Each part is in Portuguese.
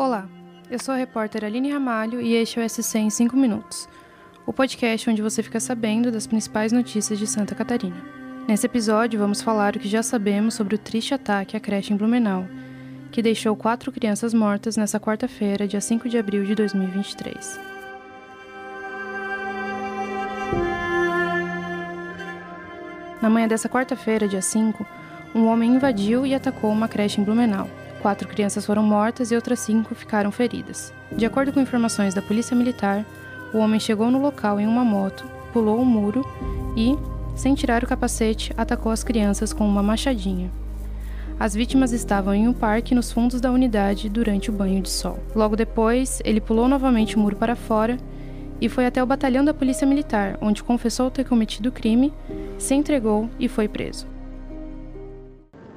Olá, eu sou a repórter Aline Ramalho e este é o SC em 5 minutos, o podcast onde você fica sabendo das principais notícias de Santa Catarina. Nesse episódio, vamos falar o que já sabemos sobre o triste ataque à creche em Blumenau, que deixou quatro crianças mortas nessa quarta-feira, dia 5 de abril de 2023. Na manhã dessa quarta-feira, dia 5, um homem invadiu e atacou uma creche em Blumenau. Quatro crianças foram mortas e outras cinco ficaram feridas. De acordo com informações da Polícia Militar, o homem chegou no local em uma moto, pulou o muro e, sem tirar o capacete, atacou as crianças com uma machadinha. As vítimas estavam em um parque nos fundos da unidade durante o banho de sol. Logo depois, ele pulou novamente o muro para fora e foi até o batalhão da Polícia Militar, onde confessou ter cometido o crime, se entregou e foi preso.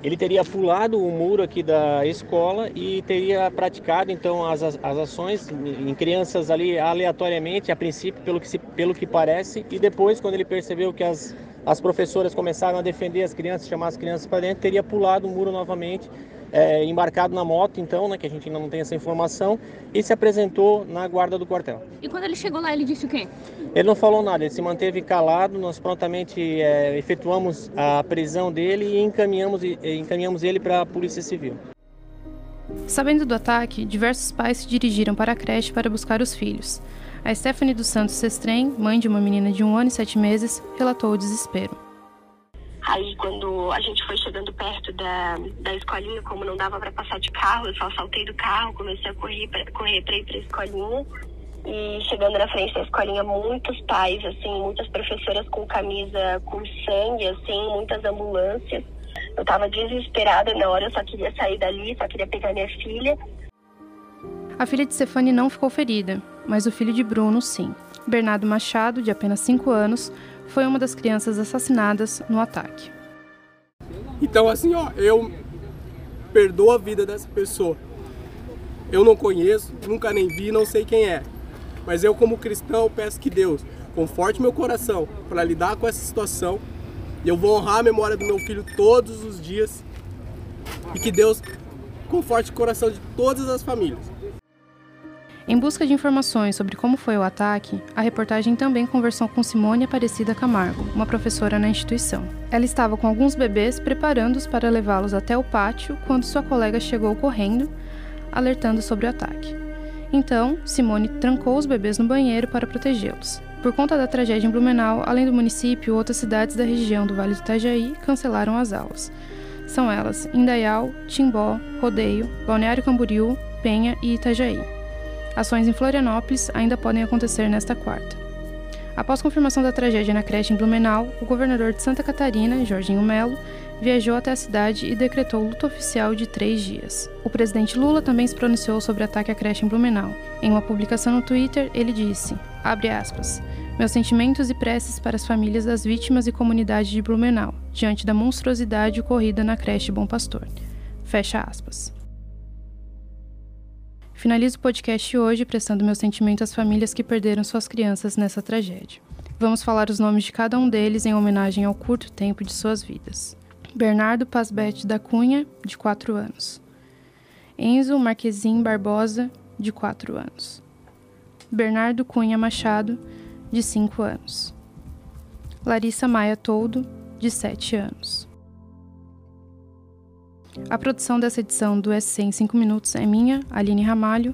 Ele teria pulado o muro aqui da escola e teria praticado então as, as ações em crianças ali aleatoriamente, a princípio, pelo que, se, pelo que parece, e depois, quando ele percebeu que as, as professoras começaram a defender as crianças, chamar as crianças para dentro, teria pulado o muro novamente é, embarcado na moto, então, né, que a gente ainda não tem essa informação, e se apresentou na guarda do quartel. E quando ele chegou lá, ele disse o quê? Ele não falou nada, ele se manteve calado, nós prontamente é, efetuamos a prisão dele e encaminhamos, e, encaminhamos ele para a Polícia Civil. Sabendo do ataque, diversos pais se dirigiram para a creche para buscar os filhos. A Stephanie dos Santos Sestrem, mãe de uma menina de um ano e sete meses, relatou o desespero. Aí, quando a gente foi chegando perto da, da escolinha, como não dava para passar de carro, eu só saltei do carro, comecei a correr para correr pra ir para a escolinha. E chegando na frente da escolinha, muitos pais, assim, muitas professoras com camisa com sangue, assim, muitas ambulâncias. Eu tava desesperada na hora, eu só queria sair dali, só queria pegar minha filha. A filha de Stefani não ficou ferida, mas o filho de Bruno, sim. Bernardo Machado, de apenas 5 anos, foi uma das crianças assassinadas no ataque. Então, assim, ó, eu perdoo a vida dessa pessoa. Eu não conheço, nunca nem vi, não sei quem é. Mas eu, como cristão, peço que Deus conforte meu coração para lidar com essa situação. E eu vou honrar a memória do meu filho todos os dias. E que Deus conforte o coração de todas as famílias. Em busca de informações sobre como foi o ataque, a reportagem também conversou com Simone Aparecida Camargo, uma professora na instituição. Ela estava com alguns bebês preparando-os para levá-los até o pátio quando sua colega chegou correndo, alertando sobre o ataque. Então, Simone trancou os bebês no banheiro para protegê-los. Por conta da tragédia em Blumenau, além do município, outras cidades da região do Vale do Itajaí cancelaram as aulas. São elas Indaial, Timbó, Rodeio, Balneário Camboriú, Penha e Itajaí. Ações em Florianópolis ainda podem acontecer nesta quarta. Após confirmação da tragédia na creche em Blumenau, o governador de Santa Catarina, Jorginho Melo, viajou até a cidade e decretou luto oficial de três dias. O presidente Lula também se pronunciou sobre o ataque à creche em Blumenau. Em uma publicação no Twitter, ele disse, aspas, meus sentimentos e preces para as famílias das vítimas e comunidade de Blumenau, diante da monstruosidade ocorrida na creche Bom Pastor. Fecha aspas. Finalizo o podcast hoje prestando meu sentimento às famílias que perderam suas crianças nessa tragédia. Vamos falar os nomes de cada um deles em homenagem ao curto tempo de suas vidas. Bernardo Pasbete da Cunha, de 4 anos. Enzo Marquezin Barbosa, de 4 anos. Bernardo Cunha Machado, de 5 anos. Larissa Maia Toldo, de 7 anos. A produção dessa edição do SC em 5 minutos é minha, Aline Ramalho.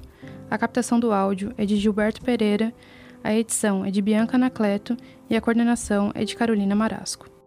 A captação do áudio é de Gilberto Pereira. A edição é de Bianca Anacleto e a coordenação é de Carolina Marasco.